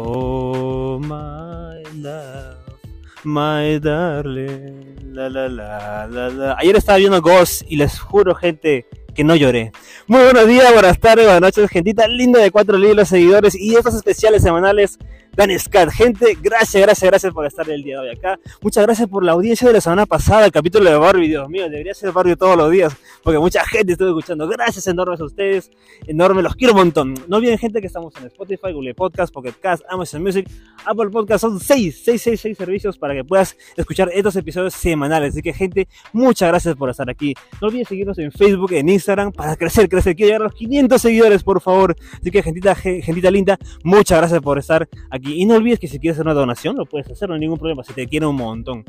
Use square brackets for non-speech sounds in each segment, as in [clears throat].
Oh, my love, my darling. La, la, la, la, la. Ayer estaba viendo Ghost y les juro, gente, que no lloré. Muy buenos días, buenas tardes, buenas noches, gentita linda de cuatro libros seguidores y estos especiales semanales Dan Scat. Gente, gracias, gracias, gracias por estar el día de hoy acá. Muchas gracias por la audiencia de la semana pasada, el capítulo de Barbie, Dios mío, debería ser Barbie todos los días, porque mucha gente estuvo escuchando. Gracias enormes a ustedes, enorme, los quiero un montón. No olviden, gente, que estamos en Spotify, Google Podcast, Pocket Cast, Amazon Music, Apple Podcast. Son seis, seis, seis, seis servicios para que puedas escuchar estos episodios semanales. Así que, gente, muchas gracias por estar aquí. No olviden seguirnos en Facebook, en Instagram, para crecer, crecer. Quiero llegar a los 500 seguidores, por favor. Así que, gentita, gentita linda, muchas gracias por estar aquí. Y no olvides que si quieres hacer una donación, lo puedes hacer, no hay ningún problema, si te quiere un montón.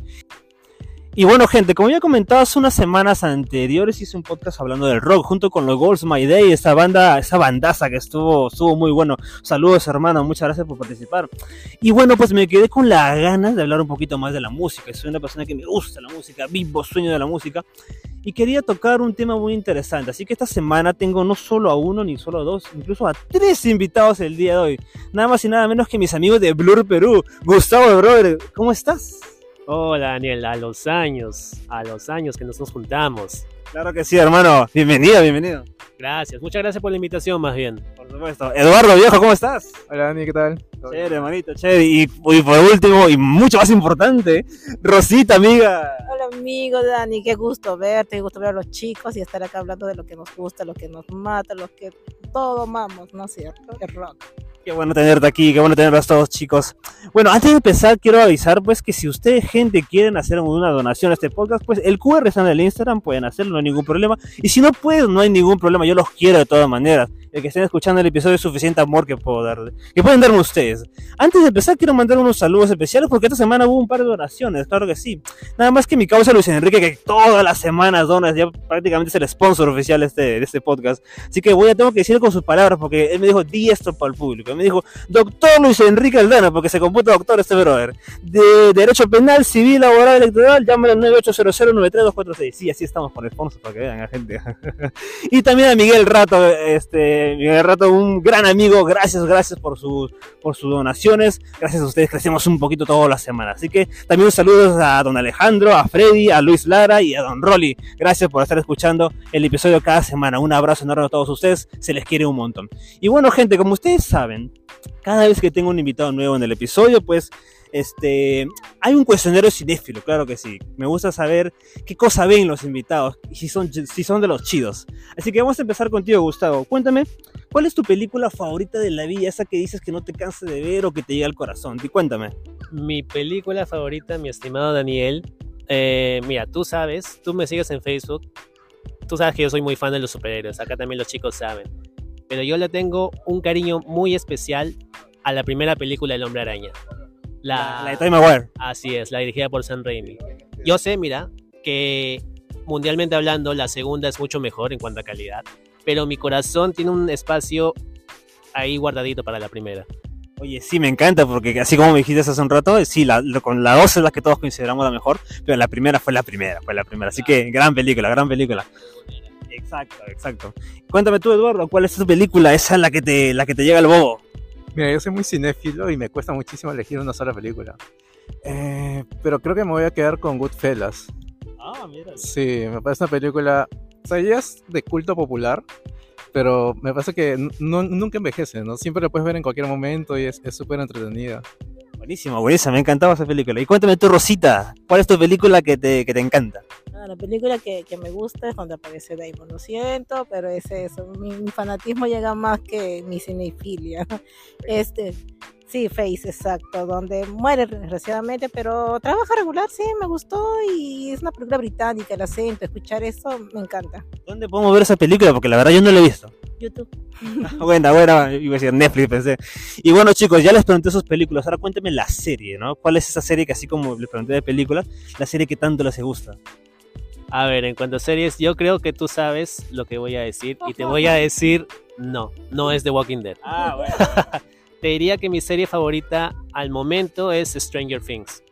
Y bueno, gente, como ya comentado hace unas semanas anteriores, hice un podcast hablando del rock junto con los Goals My Day, esa banda, esa bandaza que estuvo, estuvo muy bueno. Saludos, hermano, muchas gracias por participar. Y bueno, pues me quedé con la ganas de hablar un poquito más de la música. Soy una persona que me gusta la música, vivo, sueño de la música. Y quería tocar un tema muy interesante. Así que esta semana tengo no solo a uno, ni solo a dos, incluso a tres invitados el día de hoy. Nada más y nada menos que mis amigos de Blur Perú. Gustavo, brother, ¿cómo estás? Hola Daniel, a los años, a los años que nos, nos juntamos. Claro que sí, hermano. Bienvenido, bienvenido. Gracias, muchas gracias por la invitación más bien. Por supuesto. Eduardo, viejo, ¿cómo estás? Hola Dani, ¿qué tal? Chévere, hermanito, chévere. Y, y por último, y mucho más importante, Rosita, amiga. Hola amigo Dani, qué gusto verte, qué gusto ver a los chicos y estar acá hablando de lo que nos gusta, lo que nos mata, lo que todo amamos, ¿no es cierto? El rock. Qué bueno tenerte aquí, qué bueno tenerlos todos, chicos. Bueno, antes de empezar, quiero avisar, pues, que si ustedes, gente, quieren hacer una donación a este podcast, pues, el QR está en el Instagram, pueden hacerlo, no hay ningún problema. Y si no pueden, no hay ningún problema, yo los quiero de todas maneras. El que estén escuchando el episodio es suficiente amor que puedo darle. Que pueden darme ustedes. Antes de empezar, quiero mandar unos saludos especiales porque esta semana hubo un par de donaciones, claro que sí. Nada más que mi causa Luis Enrique, que todas las semanas donas, ya prácticamente es el sponsor oficial de este, de este podcast. Así que voy a tengo que con sus palabras porque él me dijo, di esto para el público. Él me dijo, doctor Luis Enrique Aldana, porque se computa doctor este brother. De Derecho Penal, Civil, Laboral, Electoral, llámale al 9800-93246. Sí, así estamos con el sponsor para que vean a gente. [laughs] y también a Miguel Rato, este, Miguel Rato, un gran amigo. Gracias, gracias por sus, por sus donaciones. Gracias a ustedes crecemos un poquito todas las semanas. Así que también saludos a don Alejandro, a Freddy, a Luis Lara y a don Rolly. Gracias por estar escuchando el episodio cada semana. Un abrazo enorme a todos ustedes. Se les quiere un montón. Y bueno, gente, como ustedes saben, cada vez que tengo un invitado nuevo en el episodio, pues este, hay un cuestionario cinéfilo, claro que sí. Me gusta saber qué cosa ven los invitados y si son, si son de los chidos. Así que vamos a empezar contigo, Gustavo. Cuéntame, ¿cuál es tu película favorita de la vida? Esa que dices que no te cansa de ver o que te llega al corazón. Y cuéntame. Mi película favorita, mi estimado Daniel. eh, mira, tú sabes, tú me sigues en Facebook. Tú sabes que yo soy muy fan de los superhéroes. Acá también los chicos saben. Pero yo le tengo un cariño muy especial a la primera película del Hombre Araña. La, La de Time Maguire. Así es, la dirigida por Sam Raimi. Yo sé, mira, que mundialmente hablando la segunda es mucho mejor en cuanto a calidad, pero mi corazón tiene un espacio ahí guardadito para la primera. Oye, sí, me encanta, porque así como me dijiste hace un rato, sí, la, con la 2 es la que todos consideramos la mejor, pero la primera fue la primera, fue la primera. Así que gran película, gran película. Exacto, exacto. Cuéntame tú, Eduardo, ¿cuál es tu película? Esa es la que te, la que te llega al bobo. Mira, yo soy muy cinéfilo y me cuesta muchísimo elegir una sola película. Eh, pero creo que me voy a quedar con Goodfellas. Ah, mira. Sí, me parece una película. O sea, ya es de culto popular, pero me parece que no- nunca envejece, ¿no? Siempre la puedes ver en cualquier momento y es es súper entretenida. Buenísimo, buenísima, me encantaba esa película. Y cuéntame tú, Rosita, ¿cuál es tu película que te, que te encanta? Ah, la película que, que me gusta es donde aparece Damon, lo siento, pero es eso, mi, mi fanatismo llega más que mi cinefilia. [laughs] Este, sí, Face, exacto, donde muere desgraciadamente, pero trabaja regular, sí, me gustó y es una película británica, el acento, escuchar eso me encanta. ¿Dónde podemos ver esa película? Porque la verdad yo no la he visto. YouTube. [laughs] Buena, buena, iba a decir Netflix, pensé. Y bueno, chicos, ya les pregunté sus películas. Ahora cuéntenme la serie, ¿no? ¿Cuál es esa serie que, así como les pregunté de películas, la serie que tanto les gusta? A ver, en cuanto a series, yo creo que tú sabes lo que voy a decir y te voy a decir no, no es The Walking Dead. Ah, [laughs] bueno. Te diría que mi serie favorita al momento es Stranger Things,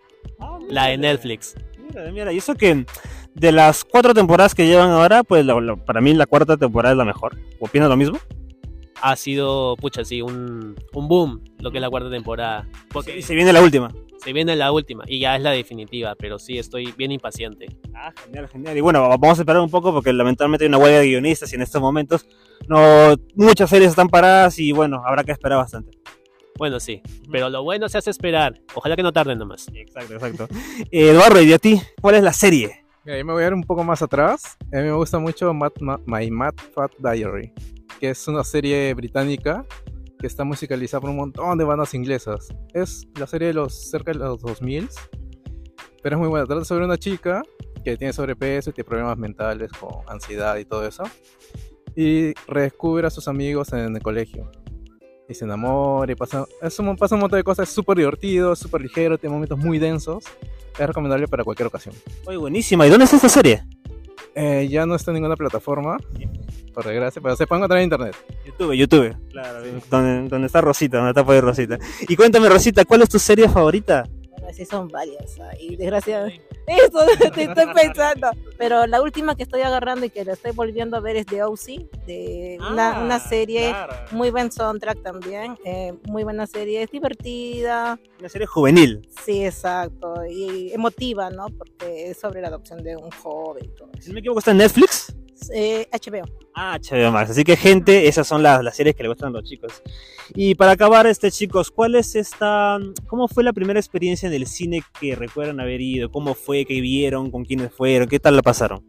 la de Netflix. Mira, mira, y eso que de las cuatro temporadas que llevan ahora, pues la- la- para mí la cuarta temporada es la mejor. ¿Opinas lo mismo? ha sido, pucha, sí, un, un boom lo que es la cuarta temporada. Porque Y se viene la última. se viene la última y ya es la definitiva, pero sí estoy bien impaciente. Ah, genial, genial. Y bueno, vamos a esperar un poco porque lamentablemente hay una huelga de guionistas y en estos momentos no muchas series están paradas y bueno, habrá que esperar bastante. Bueno, sí, pero lo bueno se hace esperar. Ojalá que no tarden nomás. Exacto, exacto. [laughs] Eh, Eduardo, ¿y a ti? ¿Cuál es la serie? Mira, yo me voy a ir un poco más atrás. A mí me gusta mucho Mad- Ma- My Mad Fat Diary, que es una serie británica que está musicalizada por un montón de bandas inglesas. Es la serie de los cerca de los 2000, pero es muy buena. Trata sobre una chica que tiene sobrepeso y tiene problemas mentales con ansiedad y todo eso. Y redescubre a sus amigos en el colegio. Y se enamora y pasa, es un, pasa un montón de cosas. Es súper divertido, es súper ligero, tiene momentos muy densos. Es recomendable para cualquier ocasión. Oye, buenísima. ¿Y dónde está esta serie? Eh, ya no está en ninguna plataforma, por desgracia, pero se puede encontrar en internet. YouTube, YouTube. Claro, donde, donde está Rosita, donde está por ahí Rosita. Y cuéntame, Rosita, ¿cuál es tu serie favorita? Sí son varias. ah, Y desgraciadamente. [laughs] Eso te estoy [laughs] pensando. Pero la última que estoy agarrando y que la estoy volviendo a ver es The O.C. De una, una serie. Muy buen soundtrack también. eh, muy buena serie. Es divertida. Una serie juvenil. Sí, exacto. Y emotiva, ¿no? Porque es sobre la adopción de un joven. y todo Si no me equivoco, está en Netflix. Eh, HBO. Ah, HBO Max. Así que, gente, esas son las, las series que le gustan a los chicos. Y para acabar, este, chicos, ¿cuál es esta. ¿Cómo fue la primera experiencia en el cine que recuerdan haber ido? ¿Cómo fue? ¿Qué vieron? ¿Con quiénes fueron? ¿Qué tal la pasaron?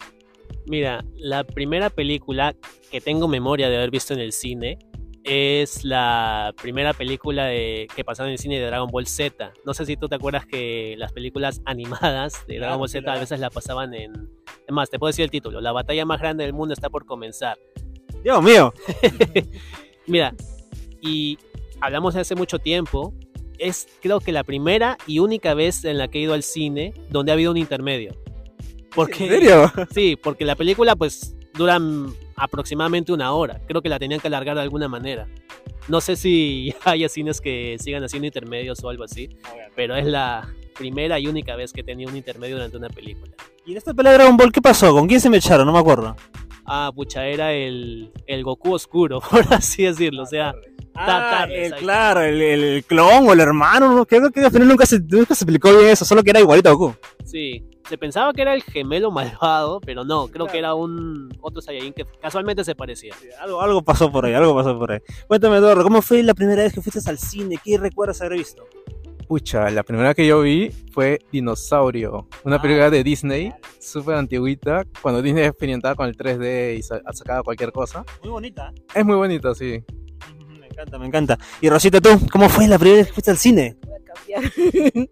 Mira, la primera película que tengo memoria de haber visto en el cine es la primera película de, que pasaba en el cine de Dragon Ball Z. No sé si tú te acuerdas que las películas [laughs] animadas de Dragon Claro, Ball Z a claro. veces la pasaban en... Es más, te puedo decir el título. La batalla más grande del mundo está por comenzar. Dios mío. [laughs] Mira, y hablamos de hace mucho tiempo. Es creo que la primera y única vez en la que he ido al cine donde ha habido un intermedio. Porque, ¿En serio? [laughs] Sí, porque la película pues dura aproximadamente una hora. Creo que la tenían que alargar de alguna manera. No sé si [laughs] haya cines que sigan haciendo intermedios o algo así, pero es la primera y única vez que tenía un intermedio durante una película. ¿Y en esta pelea de Dragon Ball qué pasó? ¿Con quién se me echaron? No me acuerdo. Ah, pucha, era el, el Goku oscuro, [laughs] por así decirlo. O sea, Ta- tarde, el- claro, el, el clon o el hermano, ¿no? creo que al final nunca se, nunca se explicó bien eso, solo que era igualito a Goku. sí, se pensaba que era el gemelo malvado, pero no, creo que era un otro Saiyajin que casualmente se parecía. Algo, algo pasó por ahí, algo pasó por ahí. Cuéntame, Eduardo, ¿cómo fue la primera vez que fuiste al cine? ¿Qué recuerdas haber visto? Pucha, la primera que yo vi fue Dinosaurio, una Ah, película de Disney, súper antiguita, cuando Disney experimentaba con el 3D y sa- sacaba cualquier cosa. Muy bonita. Es muy bonita, sí. Me encanta, me encanta. Y Rosita, ¿tú? ¿Cómo fue la primera vez que fuiste al cine? Voy a cambiar. [laughs]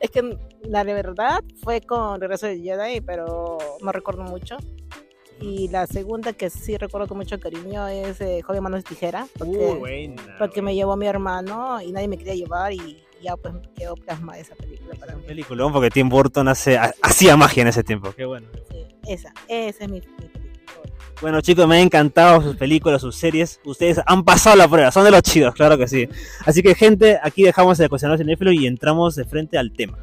es que la de verdad fue con Regreso de Jedi, pero no recuerdo mucho. Y la segunda que sí recuerdo con mucho cariño es eh, Joven Manos de Tijera, porque, buena. porque me llevó mi hermano y nadie me quería llevar y ya pues quedó plasmada esa película para mí. Peliculón, porque Tim Burton hace, ha- hacía magia en ese tiempo. Qué bueno. Sí, esa, esa es mi, mi película. Bueno, chicos, me han encantado sus películas, sus series. Ustedes han pasado la prueba, son de los chidos, claro que sí. Así que, gente, aquí dejamos el cuestionario cinéfilo y entramos de frente al tema.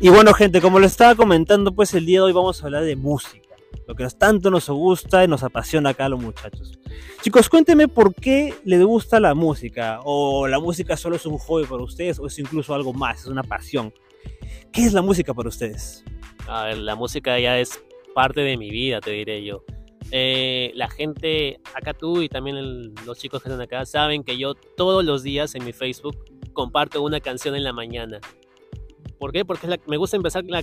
Y bueno, gente, como lo estaba comentando, pues el día de hoy vamos a hablar de música. Lo que tanto nos gusta y nos apasiona acá a los muchachos. Chicos, cuéntenme por qué les gusta la música. O la música solo es un hobby para ustedes, o es incluso algo más, es una pasión. ¿Qué es la música para ustedes? A ver, la música ya es parte de mi vida, te diré yo. Eh, la gente, acá tú y también el- los chicos que están acá, saben que yo todos los días en mi Facebook comparto una canción en la mañana. ¿Por qué? Porque la- me gusta empezar la-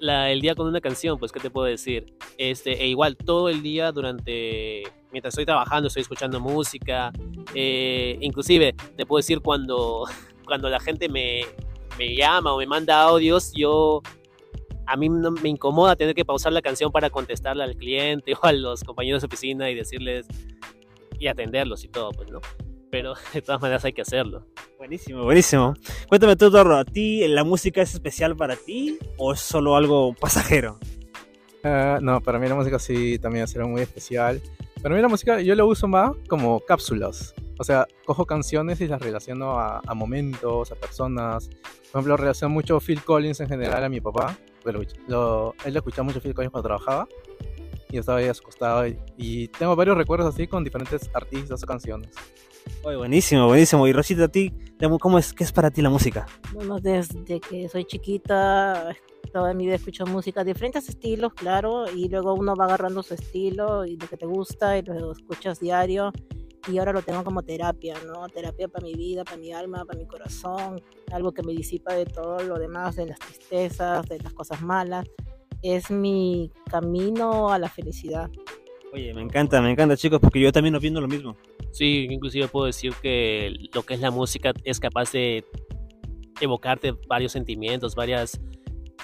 la- el día con una canción, pues, ¿qué te puedo decir? Este, e igual todo el día durante, mientras estoy trabajando, estoy escuchando música. eh, inclusive, te puedo decir cuando, [laughs] cuando la gente me, me llama o me manda audios, yo a mí me incomoda tener que pausar la canción para contestarle al cliente [laughs] o a los compañeros de oficina y decirles y atenderlos y todo, pues no. Pero [laughs] de todas maneras hay que hacerlo. Buenísimo, buenísimo. Cuéntame tú, Torro, ¿a ti la música es especial para ti o es solo algo pasajero? Ah, no, para mí la música sí también es algo muy especial. Para mí la música yo la uso más como cápsulas. O sea, cojo canciones y las relaciono a, a momentos, a personas. Por ejemplo, relaciono mucho Phil Collins en general a mi papá, lo, lo- él lo escuchaba mucho Phil Collins cuando trabajaba. Y yo estaba ahí a su costado. Y, y tengo varios recuerdos así con diferentes artistas o canciones. Oye, buenísimo, buenísimo. Y Rosita, a ti, ¿cómo es, qué es para ti la música? Bueno, desde que soy chiquita, toda mi vida escucho música, diferentes estilos, claro, y luego uno va agarrando su estilo y lo que te gusta y lo escuchas diario. Y ahora lo tengo como terapia, ¿no? Terapia para mi vida, para mi alma, para mi corazón, algo que me disipa de todo lo demás, de las tristezas, de las cosas malas. Es mi camino a la felicidad. Oye, me encanta, me encanta, chicos, porque yo también opino lo mismo. Sí, inclusive puedo decir que lo que es la música es capaz de evocarte varios sentimientos, varias,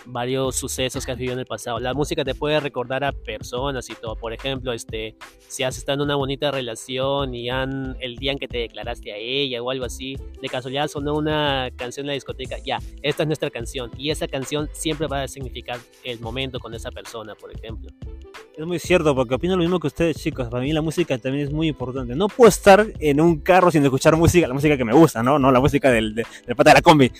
varios sucesos que has vivido en el pasado. La música te puede recordar a personas y todo. Por ejemplo, este, si has estado en una bonita relación y han, el día en que te declaraste a ella o algo así, de casualidad sonó una canción en la discoteca, ya, esta es nuestra canción. Y esa canción siempre va a significar el momento con esa persona, por ejemplo. Es muy cierto, porque opino lo mismo que ustedes, chicos. Para mí la música también es muy importante. No puedo estar en un carro sin escuchar música, la música que me gusta, ¿no? No la música del, de- del pata de la combi.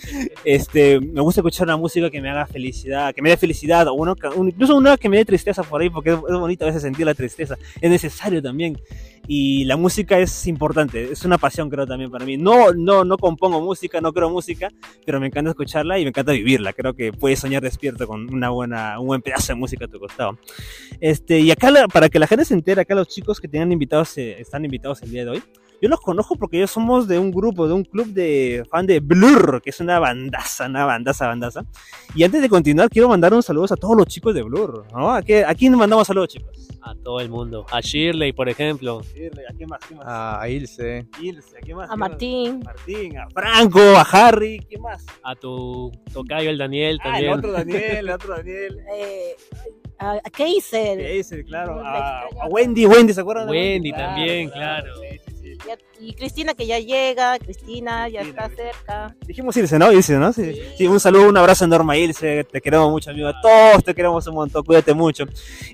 Este, me gusta escuchar una música que me haga felicidad, que me dé felicidad, o uno, un- incluso una que me dé tristeza por ahí, porque es bonito a veces sentir la tristeza. Es necesario también. Y la música es importante, es una pasión creo también para mí. No, no, no compongo música, no creo música, pero me encanta escucharla y me encanta vivirla. Creo que puedes soñar despierto con una buena, un buen pedazo de música a tu costado. Este, y acá, para que la gente se entere, acá los chicos que tenían invitados, eh, están invitados el día de hoy. Yo los conozco porque ellos somos de un grupo, de un club de fan de Blur, que es una bandaza, una bandaza, bandaza. Y antes de continuar, quiero mandar un saludo a todos los chicos de Blur, ¿no? ¿A, qué, a quién mandamos saludos, chicos? A todo el mundo. A Shirley, por ejemplo. ¿A quién más? ¿Quién más? A, Ilse. Ilse, ¿a quién más? A. Martín, Martín, a Franco, a Harry, ¿quién más? A tu tocayo, el Daniel, Ah, el también. otro Daniel, el [laughs] otro Daniel. eh, a, Kaiser, el, claro, La a, a Wendy, Wendy, ¿se acuerdan? de Wendy también, claro. Sí, sí, sí. y Cristina que ya llega, Cristina ya Cristina, está cerca. Dijimos Ilse, ¿no? Ilse, ¿no? Sí. Sí, un saludo, un abrazo enorme a Ilse, te queremos mucho, amigo. A todos te queremos un montón, cuídate mucho.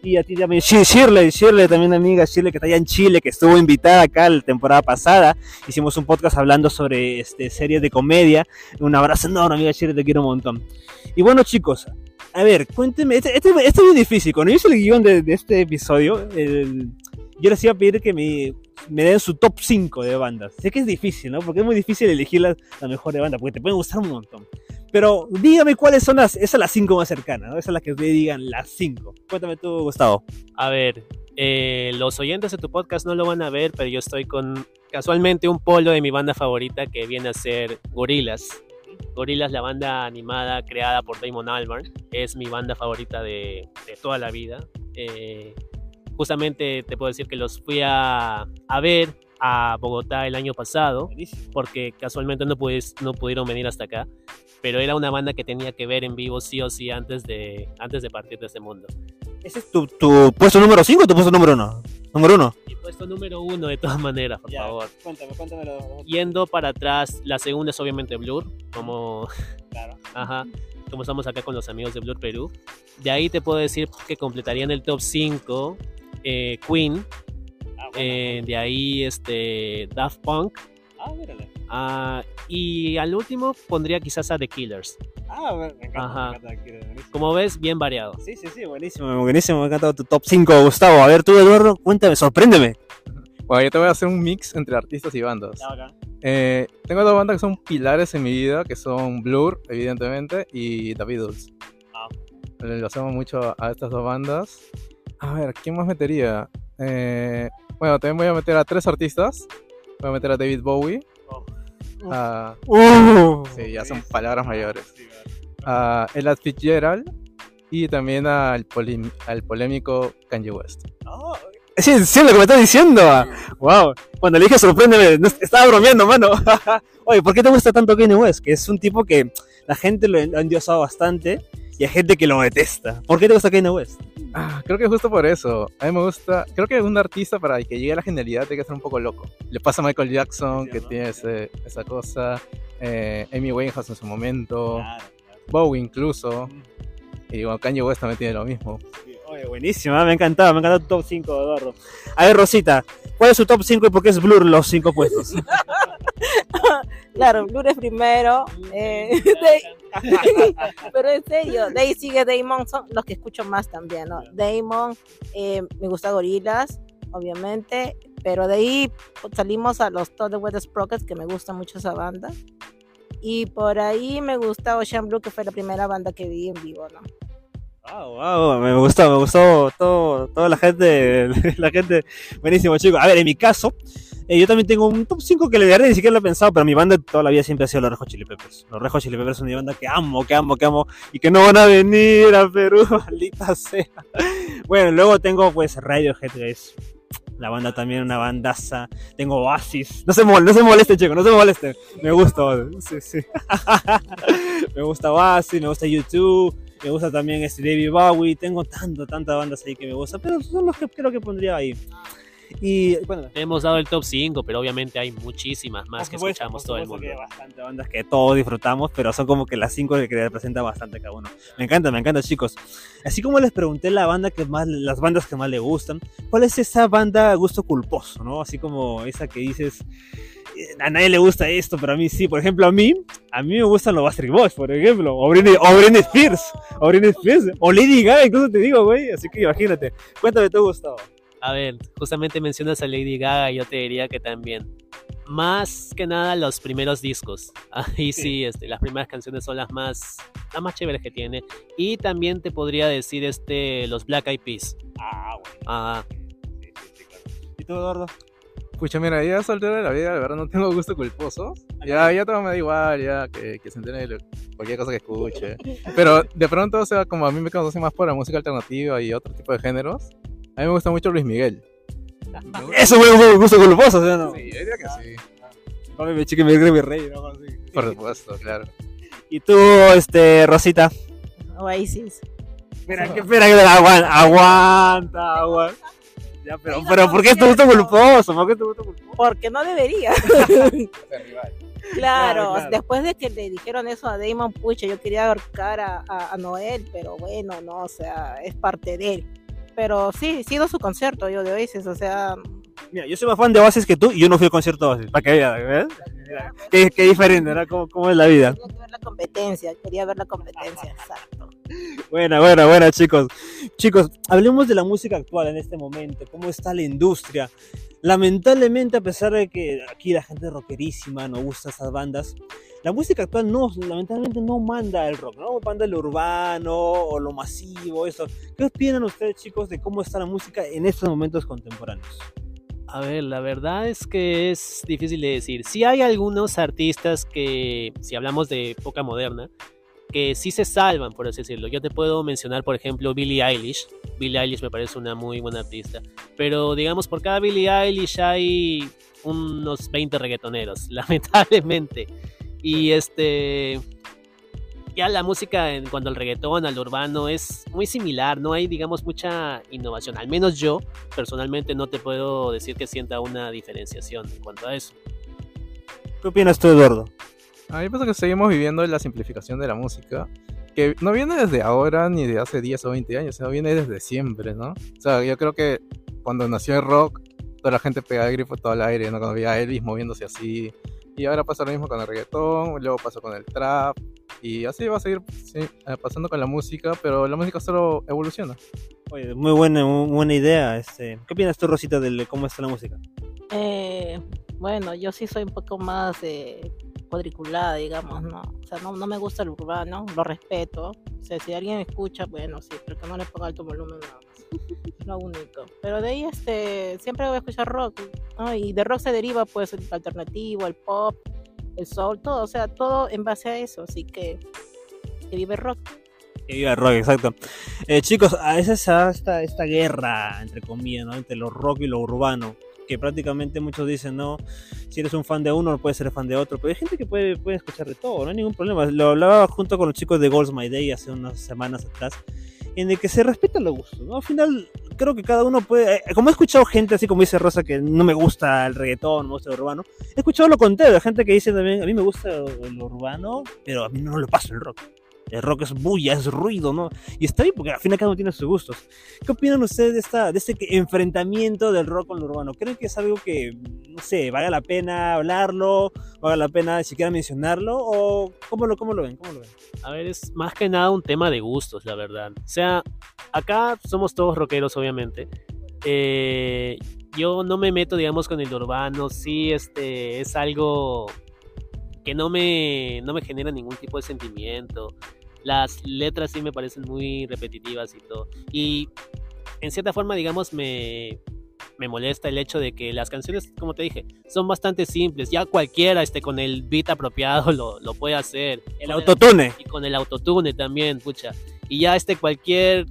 Y a ti también, Shi- Shirley, Shirley también, amiga, Shirley que está allá en Chile, que estuvo invitada acá la temporada pasada. Hicimos un podcast hablando sobre este, series de comedia. Un abrazo enorme, amiga Shirley, te quiero un montón. Y bueno, chicos, a ver, cuéntenme, este, este, este es muy difícil. Cuando yo hice el guion de, de este episodio, el- yo les iba a pedir que me, me den su top 5 de bandas. Sé que es difícil, ¿no? Porque es muy difícil elegir la, la mejor de banda, porque te pueden gustar un montón. Pero dígame cuáles son las, esas las 5 más cercanas, ¿no? Esas las que ustedes digan las 5. Cuéntame tú, Gustavo. A ver, eh, los oyentes de tu podcast no lo van a ver, pero yo estoy con casualmente un polo de mi banda favorita que viene a ser Gorillaz. Gorillaz, la banda animada creada por Damon Albarn, es mi banda favorita de, de toda la vida. Eh, justamente te puedo decir que los fui a, a ver a Bogotá el año pasado Buenísimo. porque casualmente no, pudis- no pudieron venir hasta acá, pero era una banda que tenía que ver en vivo sí o sí antes de, antes de partir de este mundo. ¿Ese es tu, tu puesto número 5 o tu puesto número 1? Número 1. Y puesto número uno de todas maneras, por favor. Cuéntame, cuéntamelo. Yendo para atrás, la segunda es obviamente Blur, como, Claro. [laughs] ajá, como estamos acá con los amigos de Blur Perú. De ahí te puedo decir que completarían el top 5 eh, Queen, Ah, bueno. eh, de ahí este, Daft Punk, Ah, mírale. ah, y al último pondría quizás a The Killers. Ah, me encanta. Ajá. Me encanta buenísimo. Como ves, bien variado. Sí, sí, sí, buenísimo, buenísimo. Me ha encantado tu top 5, Gustavo. A ver, tú, Eduardo, cuéntame, sorpréndeme. Bueno, yo te voy a hacer un mix entre artistas y bandas. Eh, tengo dos bandas que son pilares en mi vida, que son Blur, evidentemente, y The Beatles. Ah. Le hacemos mucho a estas dos bandas. A ver, ¿quién más metería? Eh, bueno, también voy a meter a tres artistas. Voy a meter a David Bowie. Oh. A, Uh, sí, ya son palabras mayores. A Ella Fitzgerald. Y también al, polémico Kanye West. Oh, Sí, sí, lo que me estás diciendo. Wow. Cuando le dije sorpréndeme, no, estaba bromeando, mano. [laughs] Oye, ¿por qué te gusta tanto Kanye West? Que es un tipo que la gente lo ha endiosado bastante y hay gente que lo detesta. ¿Por qué te gusta Kanye West? Ah, creo que justo por eso. A mí me gusta. Creo que un artista para que llegue a la genialidad tiene que ser un poco loco. Le pasa a Michael Jackson, que tiene ese- esa cosa. Eh, Amy Winehouse en su momento. Bowie incluso. Y bueno, Kanye West también tiene lo mismo. Oye, buenísimo, me ha encantado, me ha encantado tu top 5, Eduardo. A ver, Rosita, ¿cuál es su top 5 y por qué es Blur los 5 puestos? [laughs] Claro, Blur es primero. eh, de, [laughs] Pero en serio, de ahí sigue Damon, son los que escucho más también, ¿no? Damon, eh, me gusta Gorilas, obviamente, pero de ahí salimos a los Todd the Wet Sprockets, que me gusta mucho esa banda. Y por ahí me gusta Ocean Blue, que fue la primera banda que vi en vivo, ¿no? Wow, wow, me gustó, me gustó todo, toda la gente, [laughs] la gente, buenísimo chicos. A ver, en mi caso, eh, yo también tengo un top 5 que le daré, ni siquiera lo he pensado, pero mi banda toda la vida siempre ha sido los Rejo Chili Peppers. Los Rejo Chili Peppers son mi banda que amo, que amo, que amo, y que no van a venir a Perú, [laughs] maldita sea. Bueno, luego tengo pues Radiohead, es la banda también, una bandaza. Tengo Oasis. No se, mol no se moleste, chico, no se moleste. Me gusta, sí, sí. [laughs] me gusta Oasis, me gusta YouTube, me gusta también este David Bowie. Tengo tanto, tantas bandas ahí que me gustan, pero son los que creo que pondría ahí. Y bueno, Hemos dado el top 5, pero obviamente hay muchísimas más que supuesto, escuchamos todo el mundo. que hay bastante bandas que todos disfrutamos, pero son como que las cinco que representan bastante cada uno. Me encanta, me encanta, chicos. Así como les pregunté la banda que más, las bandas que más le gustan, ¿cuál es esa banda a gusto culposo, no? Así como esa que dices, "Eh, a nadie le gusta esto, pero a mí sí. Por ejemplo, a mí, a mí me gustan los Backstreet Boys, por ejemplo, o Britney, o Britney Spears, o Britney Spears, o Lady Gaga, incluso te digo, güey. Así que imagínate. Cuéntame tu Gustavo. A ver, justamente mencionas a Lady Gaga y yo te diría que también. Más que nada los primeros discos. [laughs] Ahí sí, Sí. este, las primeras canciones son las más, las más chéveres que tiene. Y también te podría decir este, los Black Eyed Peas. Ah, bueno. Ah, Sí, sí, claro. ¿Y tú, Eduardo? Pucha, mira, ya altura de la vida, de verdad, no tengo gusto culposo. Ya, ya todo me da igual, ya que, que se entere cualquier cosa que escuche. Pero de pronto, o sea, como a mí me conoce más por la música alternativa y otro tipo de géneros, a mí me gusta mucho Luis Miguel. [laughs] Eso fue un gusto culposo, ¿sí o no? Sí, yo diría que sí. Come mi chica y mi mi rey, ¿no? Así. Por supuesto, claro. Y tú, este, Rosita. Oasis. Espera, que espera, que aguanta, aguanta, aguanta. Ya, pero, pero, ¿por qué es tu gusto culposo? ¿Por qué es tu gusto culposo? Porque no debería. [laughs] Claro, Claro, claro. después de que le dijeron eso a Damon Pucha, yo quería ahorcar a, a- a Noel, pero bueno, no, o sea, es parte de él. Pero sí, he sido su concierto yo de Oasis, o sea, Mira, yo soy más fan de Oasis que tú y yo no fui al concierto de Oasis, para que veas, ¿ves? Qué, qué diferente, ¿no? ¿Cómo, cómo es la vida? quería ver la competencia, quería ver la competencia, exacto. Buena, buena, buena, chicos. Chicos, hablemos de la música actual en este momento, cómo está la industria. Lamentablemente, a pesar de que aquí la gente es rockerísima, no gusta esas bandas, la música actual no, lamentablemente no manda el rock, no manda lo urbano o lo masivo, eso. ¿Qué opinan ustedes, chicos, de cómo está la música en estos momentos contemporáneos? A ver, la verdad es que es difícil de decir. Sí hay algunos artistas que, si hablamos de época moderna, que sí se salvan, por así decirlo. Yo te puedo mencionar, por ejemplo, Billie Eilish. Billie Eilish me parece una muy buena artista. Pero digamos, por cada Billie Eilish hay unos 20 reggaetoneros, [laughs] lamentablemente. Y este... Ya la música en cuanto al reggaetón, al urbano, es muy similar, no hay, digamos, mucha innovación. Al menos yo, personalmente, no te puedo decir que sienta una diferenciación en cuanto a eso. ¿Qué opinas tú, Eduardo? A mí me pasa que seguimos viviendo la simplificación de la música, que no viene desde ahora ni de hace 10 o 20 años, sino viene desde siempre, ¿no? O sea, yo creo que cuando nació el rock, toda la gente pegaba el grifo todo al aire, ¿no? Cuando veía a Elvis moviéndose así. Y ahora pasa lo mismo con el reggaetón, luego pasa con el trap, y así va a seguir sí, eh, pasando con la música, pero la música solo evoluciona. Oye, muy buena, muy buena idea. Este, ¿Qué opinas tú, Rosita, de cómo está la música? Eh, bueno, yo sí soy un poco más eh, cuadriculada, digamos, ¿no? O sea, no, no me gusta el urbano, lo respeto. O sea, si alguien escucha, bueno, sí, pero que no le ponga alto volumen más. [laughs] Lo único. Pero de ahí, este, siempre voy a escuchar rock, ¿no? Y de rock se deriva, pues, el alternativo, el pop, el soul, todo. O sea, todo en base a eso. Así que, que vive rock. Que viva rock, exacto. Eh, chicos, a veces se da esta, esta guerra, entre comillas, entre lo rock y lo urbano. Que prácticamente muchos dicen, no, si eres un fan de uno, no puedes ser fan de otro. Pero hay gente que puede, puede escuchar de todo, no hay ningún problema. Lo hablaba junto con los chicos de Goals My Day hace unas semanas atrás, en el que se respetan los gustos, ¿no? Al final, creo que cada uno puede. eh, Como he escuchado gente, así como dice Rosa, que no me gusta el reggaetón, no me gusta el urbano, he escuchado lo contrario, gente que dice también, a mí me gusta el urbano, pero a mí no le paso el rock. El rock es bulla, es ruido, ¿no? Y está bien porque al final cada uno tiene sus gustos. ¿Qué opinan ustedes de, esta, de este enfrentamiento del rock con lo urbano? ¿Creen que es algo que, no sé, valga la pena hablarlo? ¿Valga la pena siquiera mencionarlo? ¿O cómo lo, cómo lo ven? ¿Cómo lo ven? A ver, es más que nada un tema de gustos, la verdad. O sea, acá somos todos rockeros, obviamente. Eh, yo no me meto, digamos, con el urbano. Sí, este, es algo que no me, no me genera ningún tipo de sentimiento. Las letras sí me parecen muy repetitivas y todo. Y en cierta forma, digamos, me, me molesta el hecho de que las canciones, como te dije, son bastante simples. Ya cualquiera este, con el beat apropiado lo, lo puede hacer. El autotune. y con el autotune también, pucha. Y ya este cualquier.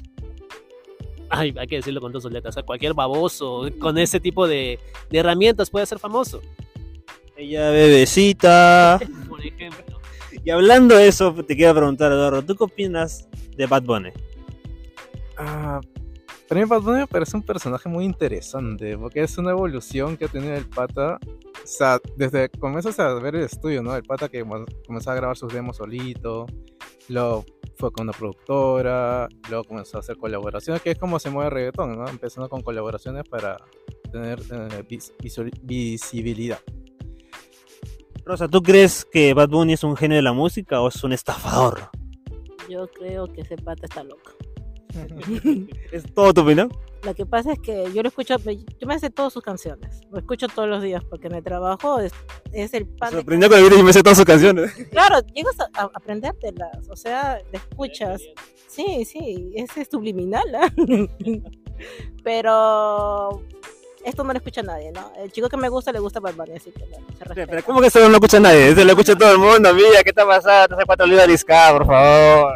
Ay, hay que decirlo con dos letras. o sea, cualquier baboso con ese tipo de, de herramientas puede ser famoso. Ella bebecita. [laughs] Por ejemplo. Y hablando de eso, te quiero preguntar, Eduardo, ¿tú qué opinas de Bad Bunny? Ah, para mí Bad Bunny me parece un personaje muy interesante, porque es una evolución que ha tenido el pata. O sea, desde que comienzas a ver el estudio, ¿no? El pata que comenzó a grabar sus demos solito, luego fue con una productora, luego comenzó a hacer colaboraciones, que es como se mueve el reggaetón, ¿no? Empezando con colaboraciones para tener eh, visibilidad. Rosa, ¿tú crees que Bad Bunny es un genio de la música o es un estafador? Yo creo que ese pata está loco. [laughs] ¿Es todo tu opinión? Lo que pasa es que yo lo escucho, yo me sé todas sus canciones, lo escucho todos los días porque en el trabajo es, es el pan. Sorprendió con el video y me sé todas sus canciones. Claro, llegas a, a aprendértelas, o sea, le escuchas. Sí, sí, ese es subliminal, ¿ah? [laughs] Pero esto no lo escucha nadie, ¿no? El chico que me gusta le gusta Bad Bunny, así que bueno, se respeta. Pero ¿cómo que eso no lo escucha nadie? Eso lo escucha todo el mundo, mira, ¿qué está pasando? Hace cuatro libras de Lisca, por favor.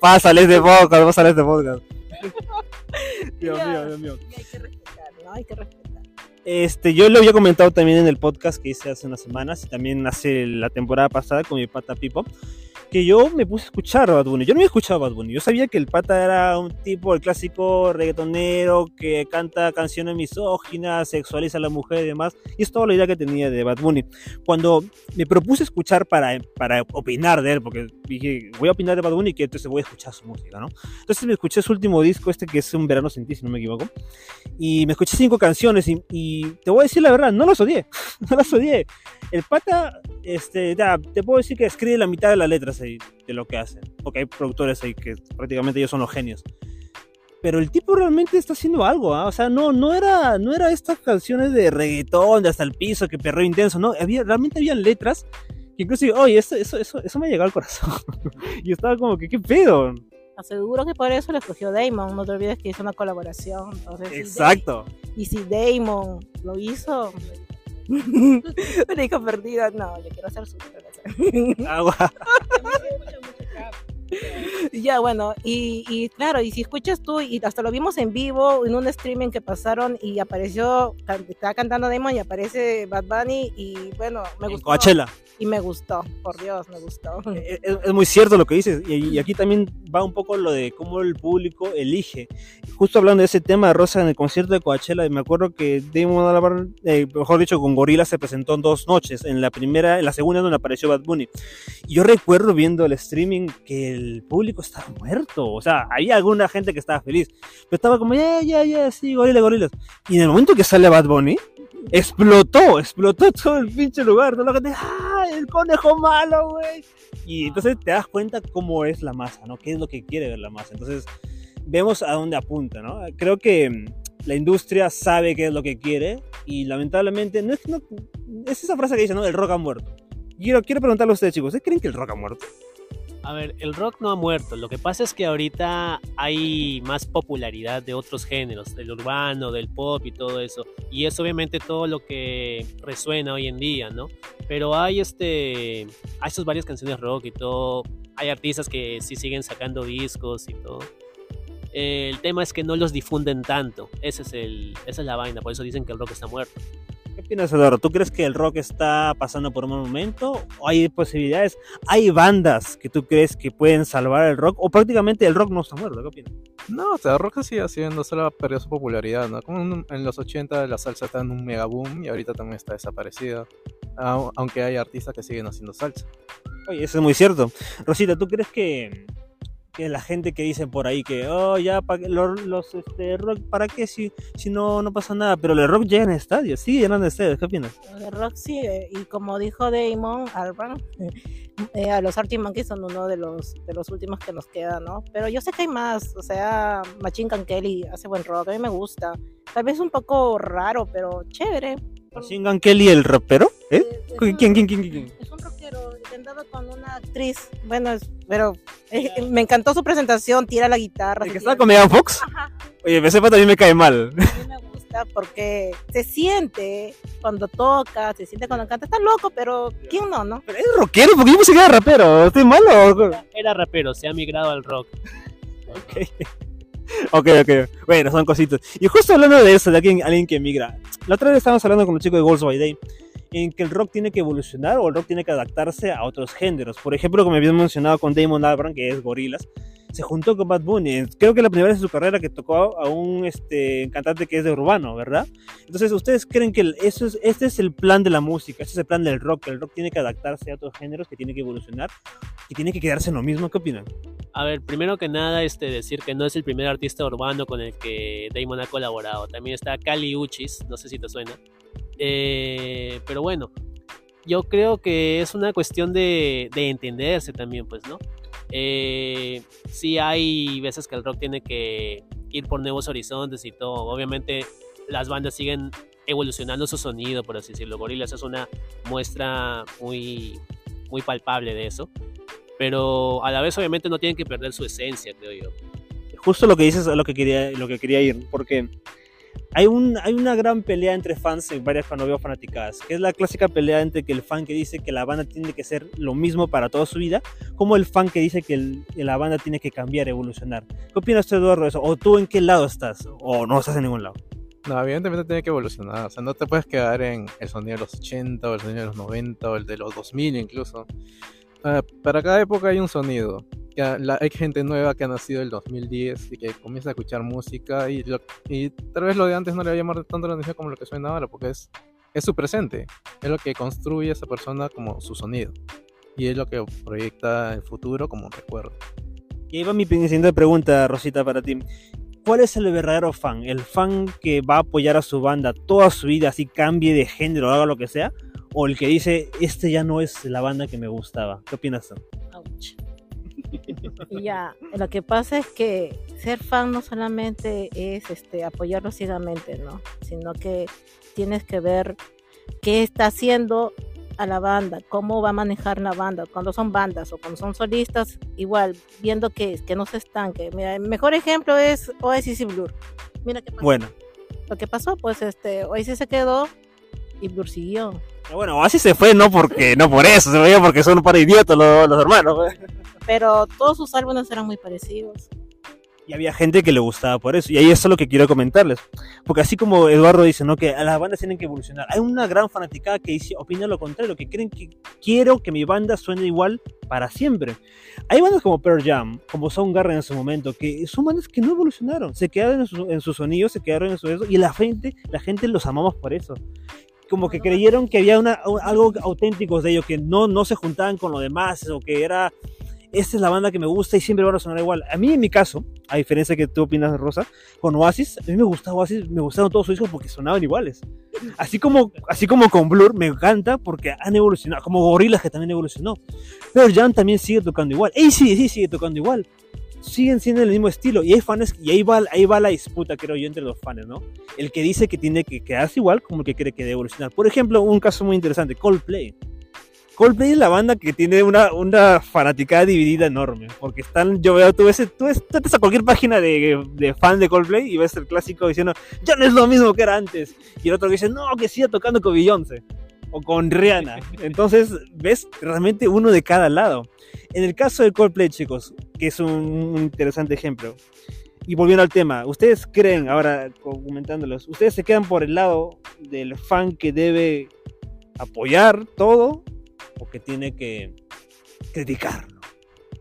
Pásale de podcast, pásale de podcast. [laughs] Dios Ya. mío, Dios mío. Hay que respetar, ¿no? Hay que respetar. Este, yo lo había comentado también en el podcast que hice hace unas semanas y también hace la temporada pasada con mi pata Pipo, que yo me puse a escuchar a Bad Bunny. Yo no había escuchado a Bad Bunny. Yo sabía que el pata era un tipo, el clásico reggaetonero que canta canciones misóginas, sexualiza a la mujer y demás. Y es toda la idea que tenía de Bad Bunny. Cuando me propuse escuchar para, para opinar de él, porque dije, voy a opinar de Bad Bunny, que entonces voy a escuchar su música, ¿no? Entonces me escuché su último disco, este que es Un Verano Sin Ti, si no me equivoco. Y me escuché cinco canciones y, y te voy a decir la verdad, no las odié. [laughs] no las odié. El pata, este, te puedo decir que escribe la mitad de las letras ahí, de lo que hace. Porque hay productores ahí que prácticamente ellos son los genios. Pero el tipo realmente está haciendo algo, ¿ah? O sea, no, no era, no era estas canciones de reggaetón, de hasta el piso, que perreo intenso, no. Había, realmente había letras que incluso, oye, eso, eso, eso, eso me ha llegado al corazón. [laughs] y estaba como que, ¿qué pedo? Aseguro que por eso lo escogió Damon. No te olvides que hizo una colaboración. Entonces, si Exacto. Da- y si Damon lo hizo, [laughs] una hija perdida. No, yo quiero hacer su Agua. [laughs] [laughs] Ya, bueno, y, y claro, y si escuchas tú, y hasta lo vimos en vivo en un streaming que pasaron y apareció, estaba cantando Damon y aparece Bad Bunny y bueno, me En gustó. Coachella. Y me gustó, por Dios, me gustó. Es, [laughs] es- es muy cierto lo que dices, y, y aquí también va un poco lo de cómo el público elige. Justo hablando de ese tema, Rosa, en el concierto de Coachella, me acuerdo que Damon eh, mejor dicho, con Gorilla se presentó en dos noches. En la primera, en la segunda, donde apareció Bad Bunny. Y yo recuerdo viendo el streaming que el público estaba muerto. O sea, había alguna gente que estaba feliz, pero estaba como, ya, ya, ya, sí, gorilas, gorilas. Y en el momento que sale Bad Bunny, explotó, explotó todo el pinche lugar. Toda la gente, ¡ah! El conejo malo, güey. Y entonces te das cuenta cómo es la masa, ¿no? ¿Qué es lo que quiere ver la masa? Entonces vemos a dónde apunta, ¿no? Creo que mm, la industria sabe qué es lo que quiere y lamentablemente no es, no- es esa frase que dice, ¿no? El rock ha muerto. Quiero, quiero preguntarle a ustedes, chicos, ¿ustedes creen que el rock ha muerto? A ver, el rock no ha muerto. Lo que pasa es que ahorita hay más popularidad de otros géneros, del urbano, del pop y todo eso. Y es obviamente todo lo que resuena hoy en día, ¿no? Pero hay este, hay sus varias canciones rock y todo. Hay artistas que sí siguen sacando discos y todo. Eh, el tema es que no los difunden tanto. Ese es el, esa es la vaina. Por eso dicen que el rock está muerto. ¿Qué opinas, Eduardo? ¿Tú crees que el rock está pasando por un mal momento? ¿O hay posibilidades? ¿Hay bandas que tú crees que pueden salvar el rock? ¿O prácticamente el rock no está muerto? ¿Qué opinas? No, o sea, rock sigue haciendo, solo perdió su popularidad, ¿no? Como en, los 80 la salsa está en un mega boom y ahorita también está desaparecida. Au- Aunque hay artistas que siguen haciendo salsa. Oye, eso es muy cierto. Rosita, ¿tú crees que, que la gente que dice por ahí que, oh, ya, pa- los, los, este, rock, ¿para qué si, si no, no pasa nada? Pero el rock llega en estadios, sigue llenando estadios, ¿qué opinas? De rock sigue, y como dijo Damon Albarn, [laughs] eh, a los Arctic Monkeys son uno de los, de los últimos que nos quedan, ¿no? Pero yo sé que hay más, o sea, Machine Gun Kelly hace buen rock, a mí me gusta. Tal vez un poco raro, pero chévere. Machine Gun Kelly, el rapero, ¿eh? ¿Quién, quién, quién, quién? Es un que andaba con una actriz, bueno, es- pero eh, me encantó su presentación, tira la guitarra. ¿El que estaba con Megan Fox? Ajá. Oye, ese pata también me cae mal. A mí me gusta porque se siente cuando toca, se siente cuando canta. Está loco, pero ¿quién no, no? Pero es rockero, porque yo pensé que era rapero. ¿Estoy malo? qué? Era rapero, se ha migrado al rock. [laughs] Ok, ok. Bueno, son cositas. Y justo hablando de eso, de alguien, alguien que migra. La otra vez estábamos hablando con un chico de Girls by Day en que el rock tiene que evolucionar o el rock tiene que adaptarse a otros géneros. Por ejemplo, como habíamos mencionado con Damon Albarn, que es Gorillaz, se juntó con Bad Bunny. Creo que la primera vez en su carrera que tocó a un este, cantante que es de urbano, ¿verdad? Entonces, ¿ustedes creen que eso es, este es el plan de la música? Este es el plan del rock, que el rock tiene que adaptarse a otros géneros, que tiene que evolucionar, que tiene que quedarse en lo mismo? ¿Qué opinan? A ver, primero que nada, este, decir que no es el primer artista urbano con el que Damon ha colaborado. También está Cali Uchis, no sé si te suena. Eh, pero bueno, yo creo que es una cuestión de, de entenderse también, pues, ¿no? Eh, sí hay veces que el rock tiene que ir por nuevos horizontes y todo. Obviamente las bandas siguen evolucionando su sonido, por así decirlo. Gorillaz es una muestra muy, muy palpable de eso. Pero a la vez obviamente no tienen que perder su esencia, creo yo. justo lo que dices es lo que quería, lo que quería ir, porque hay, un, hay una gran pelea entre fans en varias veo fanaticadas, que es la clásica pelea entre que el fan que dice que la banda tiene que ser lo mismo para toda su vida, como el fan que dice que, el- la banda tiene que cambiar, evolucionar. ¿Qué opinas tú, Eduardo, de eso? ¿O tú en qué lado estás? ¿O no estás en ningún lado? No, evidentemente tiene que evolucionar. O sea, no te puedes quedar en el sonido de los 80 o el sonido de los 90 o el de los 2000 incluso. Ah, para cada época hay un sonido. La- hay gente nueva que ha nacido el 2010 y que comienza a escuchar música y, lo- y tal vez lo de antes no le va a llamar tanto la atención como lo que suena ahora porque es, es su presente. Es lo que construye a esa persona como su sonido. Y es lo que proyecta el futuro como recuerdo. Y ahí va mi siguiente pregunta, Rosita, para ti. ¿Cuál es el verdadero fan? ¿El fan que va a apoyar a su banda toda su vida, así cambie de género, haga lo que sea? ¿O el que dice, este ya no es la banda que me gustaba? ¿Qué opinas tú? Ya, lo que pasa es que ser fan no solamente es este apoyarlo ciegamente, ¿no? Sino que tienes que ver qué está haciendo a la banda, cómo va a manejar la banda, cuando son bandas o cuando son solistas, igual, viendo que, que no se estanque. Mira, el mejor ejemplo es Oasis y Blur. Mira qué pasó. Bueno, Lo que pasó, pues este, Oasis se quedó y Blur siguió. bueno, así se fue, no porque no por eso, se fue porque son un par de idiotas los, los hermanos. pues. Pero todos sus álbumes eran muy parecidos. Y había gente que le gustaba por eso. Y ahí eso es lo que quiero comentarles. Porque así como Eduardo dice, ¿no? Que a las bandas tienen que evolucionar. Hay una gran fanaticada que dice, opina lo contrario, que creen que quiero que mi banda suene igual para siempre. Hay bandas como Pearl Jam, como Soundgarden en su momento, que son bandas que no evolucionaron. Se quedaron en su, en su sonido, se quedaron en su eso. Y la gente, la gente los amamos por eso. Como que creyeron que había algo auténtico de ellos, que no, no se juntaban con lo demás, o que era esta es la banda que me gusta y siempre van a sonar igual. A mí, en mi caso, a diferencia que tú opinas, Rosa, con Oasis, a mí me gustaba Oasis, me gustaron todos sus discos porque sonaban iguales. Así como, así como con Blur, me encanta porque han evolucionado, como Gorillaz que también evolucionó. Pero Jan también sigue tocando igual. sí sigue tocando igual. Siguen siendo el mismo estilo. Y hay fans, y ahí va, ahí va la disputa, creo yo, entre los fans, ¿no? El que dice que tiene que quedarse igual, como el que cree que debe evolucionar. Por ejemplo, un caso muy interesante, Coldplay. Coldplay es la banda que tiene una, una fanaticada dividida enorme. Porque están, yo veo, tú ves, tú ves, tú entras a cualquier página de, de fan de Coldplay y ves el clásico diciendo, ya no es lo mismo que era antes. Y el otro dice, no, que siga tocando con Beyoncé. O con Rihanna. Entonces, ves realmente uno de cada lado. En el caso de Coldplay, chicos, que es un, un interesante ejemplo. Y volviendo al tema, ¿ustedes creen, ahora comentándolos, ustedes se quedan por el lado del fan que debe apoyar todo o que tiene que criticarlo?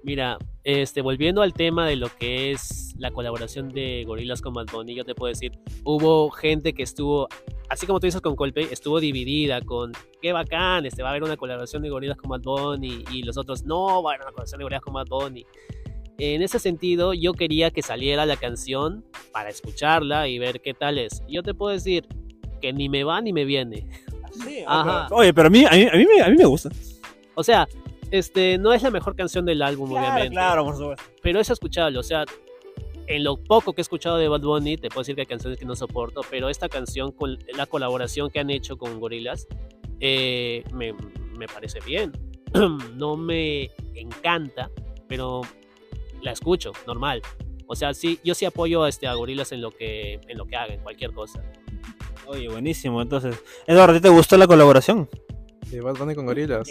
Mira, Este, volviendo al tema de lo que es la colaboración de Gorillaz con Bad Bunny, yo te puedo decir, hubo gente que estuvo, así como tú dices con Coldplay, estuvo dividida con, qué bacán, este, va a haber una colaboración de Gorillaz con Bad Bunny, y los otros, no, va a haber una colaboración de Gorillaz con Bad Bunny. En ese sentido, yo quería que saliera la canción para escucharla y ver qué tal es. Yo te puedo decir que ni me va ni me viene. [laughs] Ajá. Oye, pero a mí, a mí, a mí, me, a mí me gusta. O sea, este, no es la mejor canción del álbum, obviamente. Claro, por supuesto. Pero es escuchable, o sea, en lo poco que he escuchado de Bad Bunny, te puedo decir que hay canciones que no soporto, pero esta canción, con la colaboración que han hecho con Gorillaz, eh, me, me parece bien. [clears throat] no me encanta, pero la escucho, normal. O sea, sí, yo sí apoyo este, a Gorillaz en lo que, en lo que hagan, cualquier cosa. Oye, buenísimo. Entonces, Eduardo, ¿te gustó la colaboración? De Bad Bunny con Gorillaz.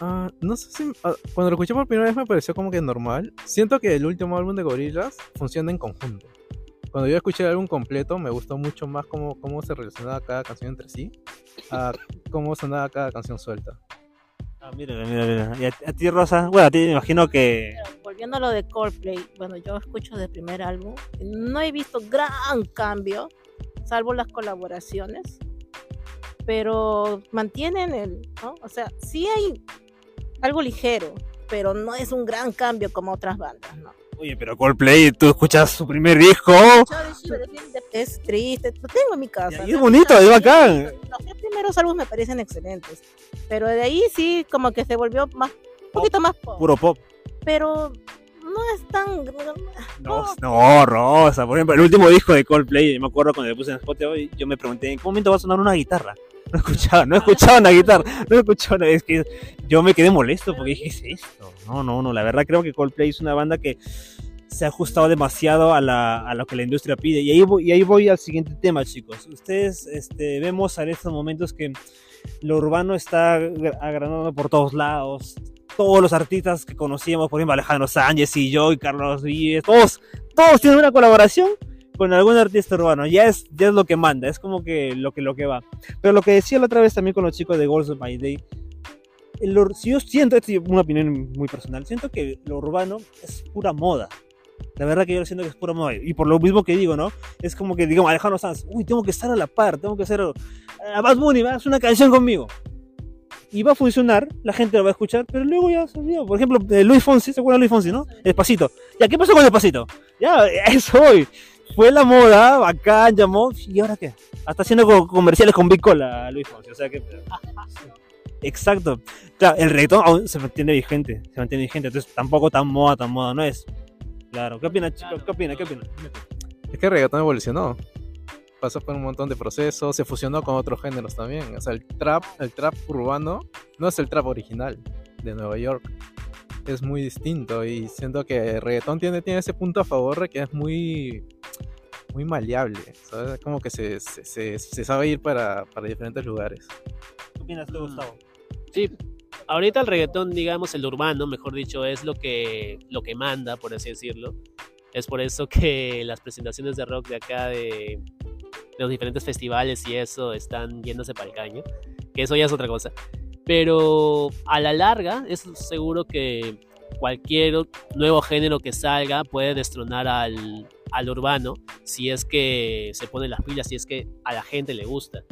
Ah, no sé si. ah, cuando lo escuché por primera vez me pareció como que normal. Siento que el último álbum de Gorillaz funciona en conjunto. Cuando yo escuché el álbum completo, me gustó mucho más cómo, cómo se relacionaba cada canción entre sí, a cómo sonaba cada canción suelta. Ah, mira, mira, mira. ¿Y a, a ti, Rosa? Bueno, a ti me imagino que. Volviendo a lo de Coldplay, bueno, yo escucho del primer álbum, no he visto gran cambio, salvo las colaboraciones, pero mantienen el, ¿no? O sea, sí hay algo ligero, pero no es un gran cambio como otras bandas, ¿no? Oye, pero Coldplay, tú escuchas su primer disco. Es triste, lo tengo en mi casa. Y es bonito, es bacán. Los tres primeros álbumes me parecen excelentes, pero de ahí sí como que se volvió más, un poquito más pop, Puro pop. pero no es tan... No, no, Rosa. Por ejemplo, el último disco de Coldplay, me acuerdo cuando le puse en Spotify, yo me pregunté en qué momento va a sonar una guitarra. No escuchaba, no escuchaba una guitarra, no escuchaba una, es que yo me quedé molesto porque dije, ¿qué es esto? No, no, no, la verdad creo que Coldplay es una banda que se ha ajustado demasiado a, la, a lo que la industria pide. Y ahí, voy, y ahí voy al siguiente tema, chicos. Ustedes este, vemos en estos momentos que lo urbano está ag- agranando por todos lados. Todos los artistas que conocíamos, por ejemplo, Alejandro Sánchez y yo y Carlos Vives, todos, todos tienen una colaboración con algún artista urbano. Ya es, ya es lo que manda, es como que lo que, lo que va. Pero lo que decía la otra vez también con los chicos de Goals of My Day, lo- si yo siento, esto es una opinión muy personal, siento que lo urbano es pura moda. La verdad que yo siento que es pura moda. Y por lo mismo que digo, ¿no? Es como que, digamos, Alejandro Sanz, uy, tengo que estar a la par, tengo que hacer a Bad Bunny, haz una canción conmigo. Y va a funcionar, la gente lo va a escuchar, pero luego ya se olvidó. Por ejemplo, eh, Luis Fonsi, ¿se acuerdan de Luis Fonsi, no? Despacito. Ya, ¿qué pasó con Despacito? Ya, [laughs] eso hoy. Fue la moda, bacán, llamó, ¿y ahora qué? Hasta haciendo co- comerciales con Big Cola, Luis Fonsi. O sea que. [laughs] Exacto. El reggaetón aún se mantiene vigente, se mantiene vigente, entonces tampoco tan moda, tan moda no es. Claro, ¿qué opina, chicos? ¿Qué opina? ¿Qué opina? Es que el reggaetón evolucionó. Pasó por un montón de procesos, se fusionó con otros géneros también. O sea, el trap, el trap urbano no es el trap original de Nueva York. Es muy distinto y siento que el reggaetón tiene, tiene ese punto a favor de que es muy, muy maleable. ¿sabes? Como que se, se, se- se sabe ir para, para diferentes lugares. ¿Qué opinas tú, Gustavo? Sí, ahorita el reggaetón, digamos, el urbano, mejor dicho, es lo que, lo que manda, por así decirlo. Es por eso que [laughs] las presentaciones de rock de acá, de, de los diferentes festivales y eso, están yéndose para el caño. Que eso ya es otra cosa. Pero a la larga, es seguro que cualquier nuevo género que salga puede destronar al, al urbano si es que se pone las pilas, si es que a la gente le gusta.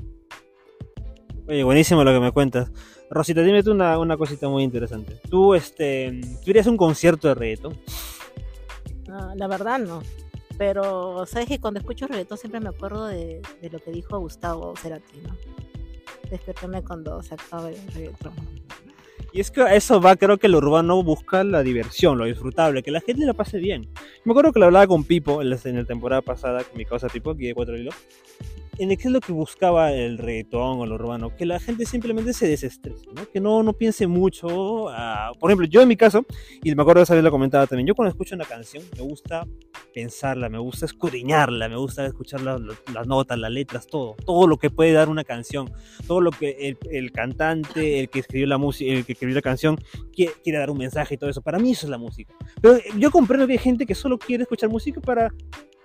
Oye, buenísimo lo que me cuentas. Rosita, dime tú una, una cosita muy interesante. Tú, este, ¿tú irías a un concierto de reggaetón? No, la verdad no. Pero, ¿sabes que Cuando escucho reggaetón siempre me acuerdo de, de lo que dijo Gustavo Cerati, ¿no? Despiértame cuando se acabe el reggaetón. Y es que eso va, creo que el urbano busca la diversión, lo disfrutable, que la gente lo pase bien. Me acuerdo que lo hablaba con Pipo en la, en la temporada pasada, con mi causa Pipo, aquí de Cuatro Hilos, en que es lo que buscaba el reggaetón o el urbano, que la gente simplemente se desestrese, ¿no? que no, no piense mucho. ah, por ejemplo, yo en mi caso, y me acuerdo de vez lo comentaba también, yo cuando escucho una canción me gusta pensarla, me gusta escudriñarla, me gusta escuchar la- la- las notas, las letras, todo, todo lo que puede dar una canción, todo lo que el, el cantante, el que escribió la música, el que escribió la canción, quiere, quiere dar un mensaje y todo eso. Para mí eso es la música. Pero yo comprendo que hay gente que solo quiere escuchar música para,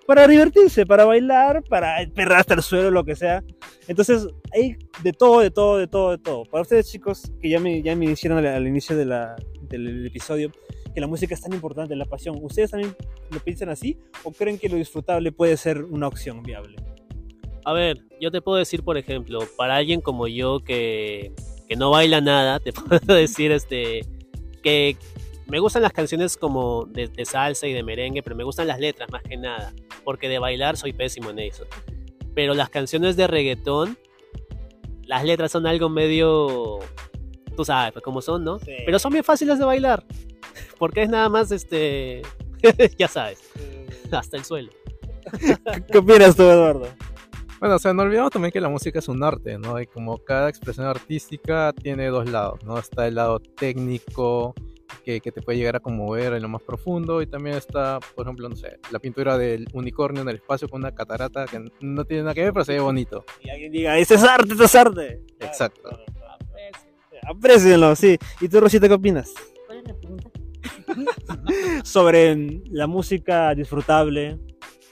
para divertirse, para bailar, para perrar hasta el suelo, lo que sea. Entonces, hay de todo, de todo, de todo, de todo. Para ustedes, chicos, que ya me, ya me hicieron al, al inicio de la- del episodio, que la música es tan importante, la pasión. ¿Ustedes también lo piensan así o creen que lo disfrutable puede ser una opción viable? A ver, yo te puedo decir, por ejemplo, para alguien como yo que, que no baila nada, te [laughs] puedo decir este que me gustan las canciones como de, de salsa y de merengue, pero me gustan las letras más que nada, porque de bailar soy pésimo en eso. Pero las canciones de reggaetón, las letras son algo medio, tú sabes, pues como son, ¿no? Sí. Pero son bien fáciles de bailar, [laughs] porque es nada más, este, [laughs] ya sabes, [laughs] hasta el suelo. ¿Qué opinas tú, Eduardo? Bueno, o sea, no olvidemos también que la música es un arte, ¿no? Y como cada expresión artística tiene dos lados, ¿no? Está el lado técnico, que, que te puede llegar a conmover en lo más profundo, y también está, por ejemplo, no sé, la pintura del unicornio en el espacio con una catarata que no tiene nada que ver, pero se ve bonito. Y alguien diga, ese es arte, ese es arte. Exacto. Claro, claro, claro. Aprecienlo, sí. ¿Y tú, Rosita, qué opinas? ¿Cuál es la pregunta? [laughs] Sobre la música disfrutable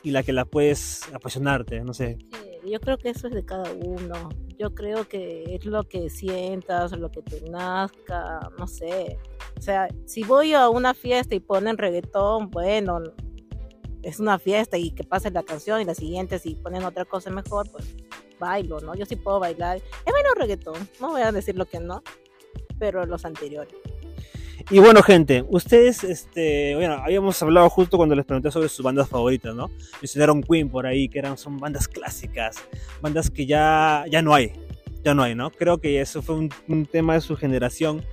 y la que la puedes apasionarte, no sé. Eh, Yo creo que eso es de cada uno. Yo creo que es lo que sientas, lo que te nazca, no sé. Sea, si voy a una fiesta y ponen reggaetón, bueno, es una fiesta y que pase la canción y la siguiente si ponen otra cosa mejor, pues bailo, ¿no? Yo sí puedo bailar. Es menos reggaetón, no voy a decir lo que no, pero los anteriores. Y bueno, gente, ustedes, este, bueno, habíamos hablado justo cuando les pregunté sobre sus bandas favoritas, ¿no? Mencionaron Queen por ahí, que eran, son bandas clásicas, bandas que ya, ya no hay, ya no hay, ¿no? Creo que eso fue un tema de su generación.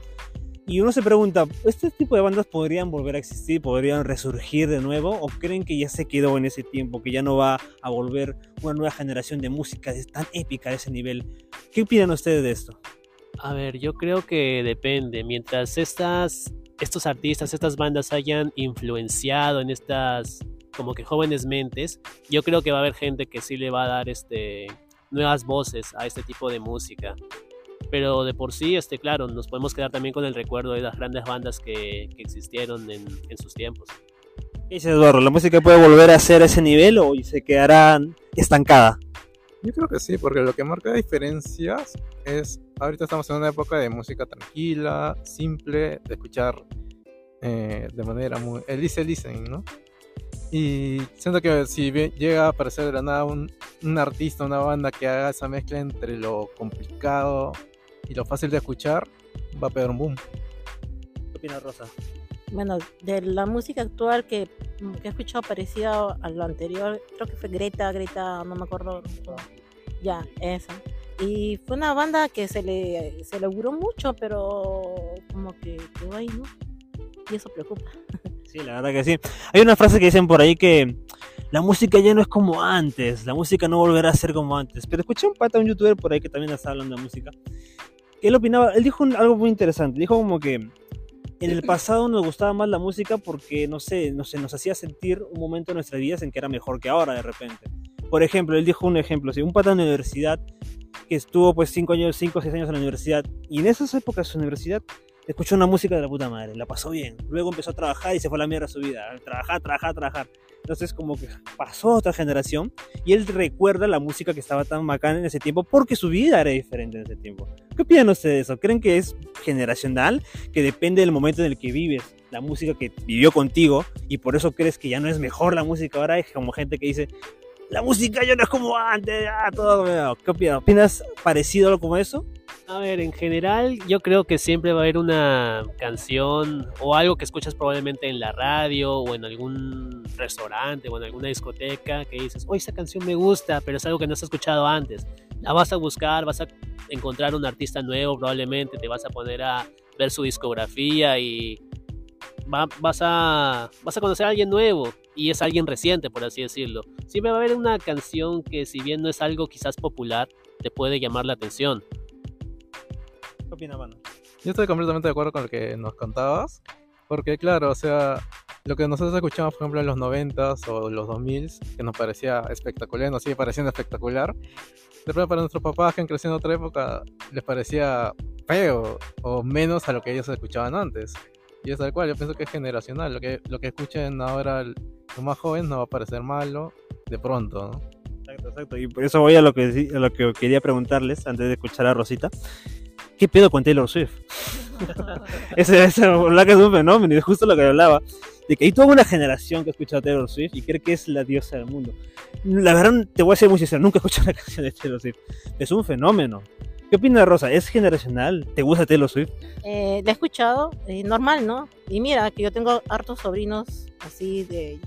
Y uno se pregunta, ¿este tipo de bandas podrían volver a existir, podrían resurgir de nuevo? ¿O creen que ya se quedó en ese tiempo, que ya no va a volver una nueva generación de música tan épica de ese nivel? ¿Qué opinan ustedes de esto? A ver, yo creo que depende. Mientras estas, estos artistas, estas bandas hayan influenciado en estas como que jóvenes mentes, yo creo que va a haber gente que sí le va a dar este nuevas voces a este tipo de música. Pero de por sí, este, claro, nos podemos quedar también con el recuerdo de las grandes bandas que, que existieron en, en sus tiempos. ¿Qué dice Eduardo? ¿La música puede volver a ser a ese nivel o se quedará estancada? Yo creo que sí, porque lo que marca diferencias es, ahorita estamos en una época de música tranquila, simple, de escuchar eh, de manera muy... El listen, listen, ¿no? Y siento que si llega a aparecer de la nada un, un artista, una banda que haga esa mezcla entre lo complicado y lo fácil de escuchar, va a pegar un boom. ¿Qué opina Rosa? Bueno, de la música actual que, que he escuchado parecida a lo anterior, creo que fue Greta, Greta, no me acuerdo. Ya, esa. Y fue una banda que se le, se le auguró mucho, pero como que quedó ahí, ¿no? Y eso preocupa. [laughs] Sí, la verdad que sí. Hay una frase que dicen por ahí que la música ya no es como antes, la música no volverá a ser como antes. Pero escuché un pata, un youtuber por ahí que también está hablando de música, él opinaba, él dijo algo muy interesante, dijo como que en el pasado nos gustaba más la música porque, no sé, no sé, nos hacía sentir un momento en nuestras vidas en que era mejor que ahora de repente. Por ejemplo, él dijo un ejemplo, si un pata en la universidad que estuvo pues 5 años, 5 o 6 años en la universidad y en esas épocas de su universidad escuchó una música de la puta madre, la pasó bien. Luego empezó a trabajar y se fue a la mierda su vida. Trabajar, trabajar, trabajar. Entonces como que pasó a otra generación y él recuerda la música que estaba tan bacana en ese tiempo porque su vida era diferente en ese tiempo. ¿Qué opinan ustedes de eso? ¿Creen que es generacional? Que depende del momento en el que vives, la música que vivió contigo y por eso crees que ya no es mejor la música ahora? Es como gente que dice, la música ya no es como antes, ah, todo. ¿Qué opinas? ¿Opinas parecido a algo como eso? A ver, en general yo creo que siempre va a haber una canción o algo que escuchas probablemente en la radio o en algún restaurante o en alguna discoteca que dices, oye, esa canción me gusta, pero es algo que no has escuchado antes. La vas a buscar, vas a encontrar un artista nuevo probablemente, te vas a poner a ver su discografía y va- vas, a, vas a conocer a alguien nuevo y es alguien reciente, por así decirlo. Siempre va a haber una canción que si bien no es algo quizás popular, te puede llamar la atención. ¿Qué opinas, mano? Yo estoy completamente de acuerdo con lo que nos contabas, porque claro, o sea, lo que nosotros escuchamos, por ejemplo, en los 90s o los 2000s, que nos parecía espectacular, nos sigue pareciendo espectacular, de pronto para nuestros papás que han crecido en otra época, les parecía feo o menos a lo que ellos escuchaban antes. Y es tal cual, yo pienso que es generacional, lo que, lo que escuchen ahora los más jóvenes no va a parecer malo de pronto, ¿no? Exacto, exacto. Y por eso voy a lo que, a lo que quería preguntarles antes de escuchar a Rosita. ¿Qué pedo con Taylor Swift? [laughs] ese, ese Black es un fenómeno, y es justo lo que hablaba. De que hay toda una generación que escucha a Taylor Swift y cree que es la diosa del mundo. La verdad, te voy a ser muy sincero, nunca he escuchado una [laughs] canción de Taylor Swift. Es un fenómeno. ¿Qué opinas, Rosa? ¿Es generacional? ¿Te gusta Taylor Swift? Eh, la he escuchado, eh, normal, ¿no? Y mira, que yo tengo hartos sobrinos así de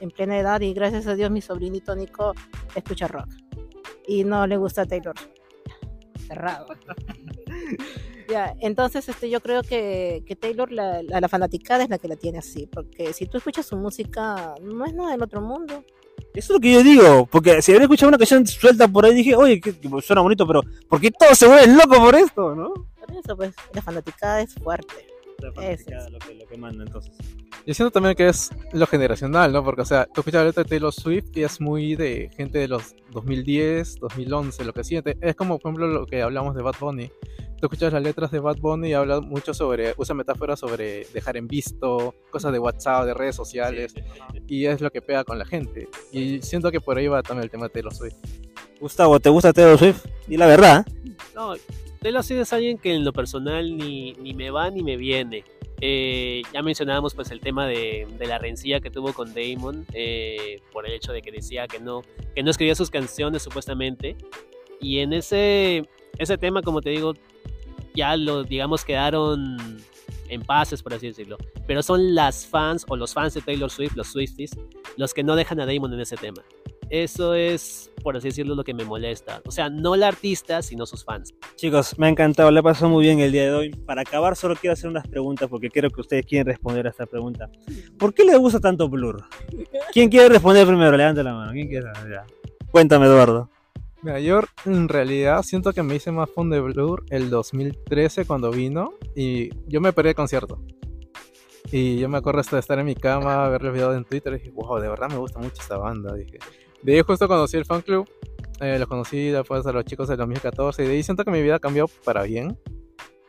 en plena edad y gracias a Dios mi sobrinito Nico escucha rock. Y no le gusta Taylor. Cerrado. [laughs] ya, entonces este, yo creo que, que Taylor, la, la, la fanaticada es la que la tiene así, porque si tú escuchas su música, no es nada del otro mundo. Eso es lo que yo digo, porque si había escuchado una canción suelta por ahí, dije, oye, que suena bonito, pero ¿por qué todos se vuelven locos por esto, no? Por eso, pues, la fanaticada es fuerte. Fanaticada, es. lo que, lo que manda entonces. Yo siento también que es lo generacional, ¿no? Porque, o sea, tú escuchas la letra de Taylor Swift y es muy de gente de los 2010, 2011, lo que siente. Es como, por ejemplo, lo que hablamos de Bad Bunny. Tú escuchas las letras de Bad Bunny y habla mucho sobre, usa metáforas sobre dejar en visto, cosas de WhatsApp, de redes sociales, y es lo que pega con la gente. Y siento que por ahí va también el tema de Taylor Swift. Gustavo, ¿te gusta Taylor Swift? Y la verdad, ¿eh? No, Swift es alguien que en lo personal ni, ni me va ni me viene. Eh, ya mencionábamos pues el tema de, de la rencilla que tuvo con Damon eh, por el hecho de que decía que no, que no escribía sus canciones supuestamente. Y en ese, ese tema, como te digo, ya lo, digamos, quedaron en pases, por así decirlo. Pero son las fans o los fans de Taylor Swift, los Swifties, los que no dejan a Damon en ese tema. Eso es, por así decirlo, lo que me molesta. O sea, no la artista, sino sus fans. chicos, me ha encantado, le pasó muy bien el día de hoy. Para acabar, solo quiero hacer unas preguntas porque creo que ustedes quieren responder a esta pregunta. ¿Por qué les gusta tanto Blur? ¿Quién quiere responder primero? Levante la mano. ¿Quién quiere? Ya. Cuéntame, Eduardo. Mira, yo en realidad siento que me hice más fan de Blur el 2013 cuando vino y yo me perdí el concierto. Y yo me acuerdo hasta de estar en mi cama, ver los videos en Twitter y dije, wow, de verdad me gusta mucho esta banda. Dije. De ahí justo conocí el fan club, eh, los conocí después a los chicos del 2014 y de ahí siento que mi vida cambió para bien.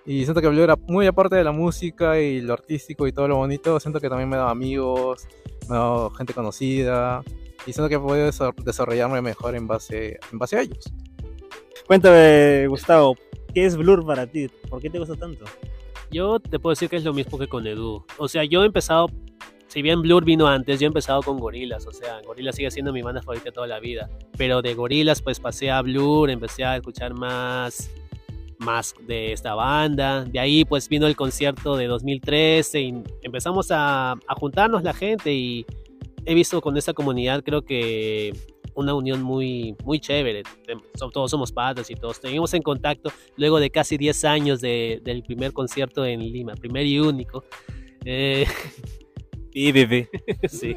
Y siento que Blur era muy aparte de la música y lo artístico y todo lo bonito, siento que también me daba amigos, me daba gente conocida y siento que he podido desa- desarrollarme mejor en base, en base a ellos. Cuéntame, Gustavo, ¿qué es Blur para ti? ¿Por qué te gusta tanto? Yo te puedo decir que es lo mismo que con Edu. O sea, yo he empezado, si bien Blur vino antes, yo he empezado con Gorilas. O sea, Gorilas sigue siendo mi banda favorita toda la vida. Pero de Gorilas, pues pasé a Blur, empecé a escuchar más, más de esta banda. De ahí, pues vino el concierto de 2013 y empezamos a, juntarnos la gente. Y he visto con esta comunidad, creo que una unión muy, muy chévere. So- Todos somos patas y todos seguimos en contacto luego de casi 10 años de- del primer concierto en Lima, primer y único. Eh, [laughs] Sí, Pipi. [laughs] sí.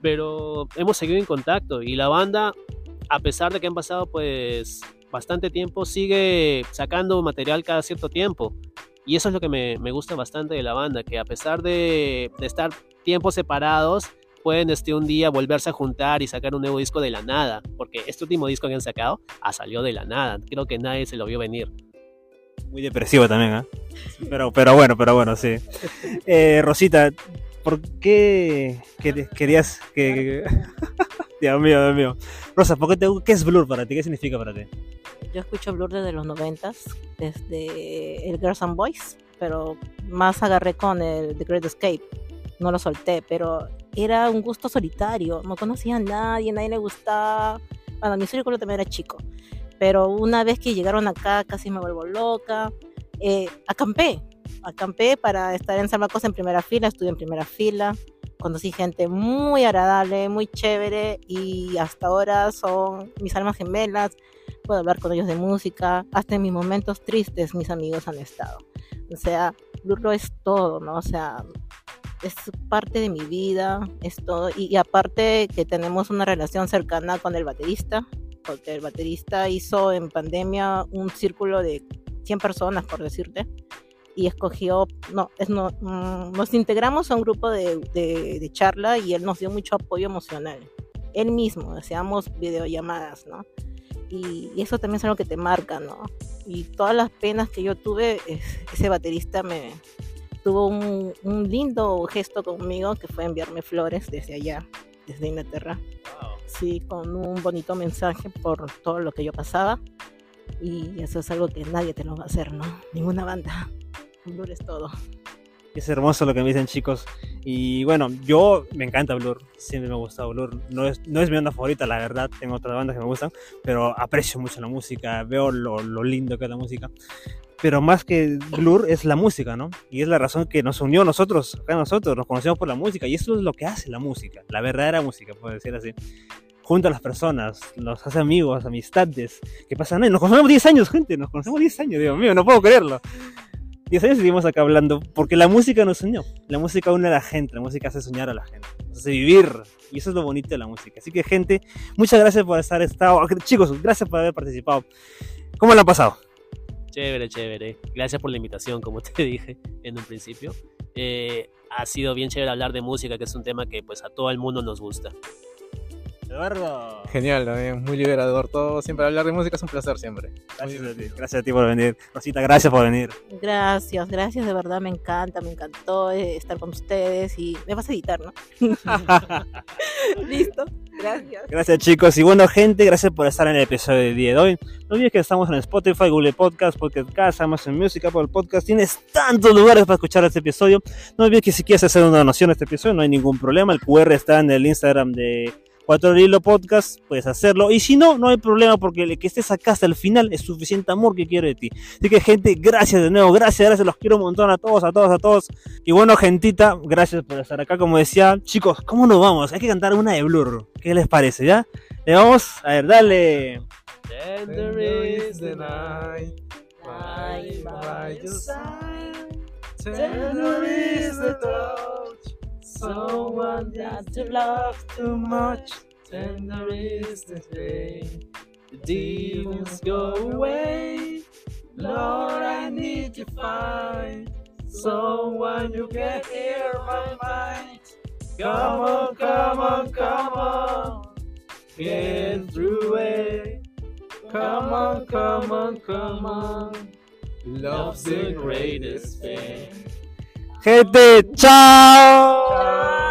Pero hemos seguido en contacto y la banda, a pesar de que han pasado pues bastante tiempo, sigue sacando material cada cierto tiempo. Y eso es lo que me, me gusta bastante de la banda, que a pesar de, de estar tiempos separados, pueden este, un día volverse a juntar y sacar un nuevo disco de la nada, porque este último disco que han sacado ha salido de la nada, creo que nadie se lo vio venir. Muy depresivo también, ¿ah? Pero, pero bueno, pero bueno, sí. Eh, Rosita, ¿por qué quer- querías que... [laughs] Dios mío, Dios mío. Rosa, ¿por qué, te, ¿qué es Blur para ti? ¿Qué significa para ti? Yo escucho Blur desde los noventas, desde el Girls and Boys, pero más agarré con el The Great Escape. No lo solté, pero era un gusto solitario. No conocía a nadie, nadie le gustaba. Bueno, mi círculo también era chico. Pero una vez que llegaron acá, casi me vuelvo loca. Eh, acampé, acampé para estar en San Marcos en primera fila, estuve en primera fila. Conocí gente muy agradable, muy chévere y hasta ahora son mis almas gemelas puedo hablar con ellos de música, hasta en mis momentos tristes mis amigos han estado. O sea, Blur lo es todo, ¿no? O sea, es parte de mi vida, es todo. Y, y aparte que tenemos una relación cercana con el baterista, porque el baterista hizo en pandemia un círculo de 100 personas, por decirte, y escogió, no, es, no mm, nos integramos a un grupo de, de, de charla y él nos dio mucho apoyo emocional. Él mismo, hacíamos videollamadas, ¿no? y, y eso también es algo que te marca, ¿no? Y todas las penas que yo tuve, es- ese baterista me tuvo un, un lindo gesto conmigo que fue enviarme flores desde allá, desde Inglaterra, sí, con un bonito mensaje por todo lo que yo pasaba. Y eso es algo que nadie te lo va a hacer, ¿no? Ninguna banda. Blur es todo. Es hermoso lo que me dicen chicos. Y bueno, yo me encanta Blur. Siempre me ha gustado Blur. No es, no es mi onda favorita, la verdad. Tengo otras bandas que me gustan. Pero aprecio mucho la música. Veo lo, lo lindo que es la música. Pero más que Blur es la música, ¿no? Y es la razón que nos unió a nosotros, acá nosotros, nos conocemos por la música. Y eso es lo que hace la música, la verdadera música, puedo decir así. Junto a las personas, nos hace amigos, amistades, que pasan años. Nos conocemos 10 años, gente, nos conocemos 10 años, Dios mío, no puedo creerlo. 10 años seguimos acá hablando, porque la música nos unió. La música une a la gente, la música hace soñar a la gente, nos hace vivir. Y eso es lo bonito de la música. Así que, gente, muchas gracias por estar estado. Chicos, gracias por haber participado. ¿Cómo lo han pasado? Chévere, chévere. Gracias por la invitación, como te [laughs] dije en un principio. Eh, ha sido bien chévere hablar de música, que es un tema que pues a todo el mundo nos gusta. Eduardo. Genial, también, muy liberador todo. Siempre hablar de música es un placer siempre. Gracias a ti, gracias a ti por venir. Rosita, gracias por venir. Gracias, gracias, de verdad me encanta, me encantó eh, estar con ustedes y me vas a editar, ¿no? [laughs] Listo, gracias. Gracias chicos y bueno gente, gracias por estar en el episodio del día de hoy. No olvides que estamos en Spotify, Google Podcast, Pocket Cast, Amazon Music, Apple Podcast. Tienes tantos lugares para escuchar este episodio. No olvides que si quieres hacer una donación a este episodio no hay ningún problema. El QR está en el Instagram de Cuatro Hilo Podcast, puedes hacerlo. Y si no, no hay problema porque el que estés acá hasta el final es suficiente amor que quiero de ti. Así que gente, gracias de nuevo, gracias, gracias, los quiero un montón a todos, a todos, a todos. Y bueno, gentita, gracias por estar acá. Como decía, chicos, ¿cómo nos vamos? Hay que cantar una de Blur. ¿Qué les parece, ya? Le vamos, a ver, dale. Tender is the night, Lying by your side. Tender is the touch, someone that you love too much. Tender is the day the demons go away. Lord, I need to find someone who can hear my mind. Come on, come on, come on, get through it. Come on, come on, come on. Love's the greatest thing. Gente, chao.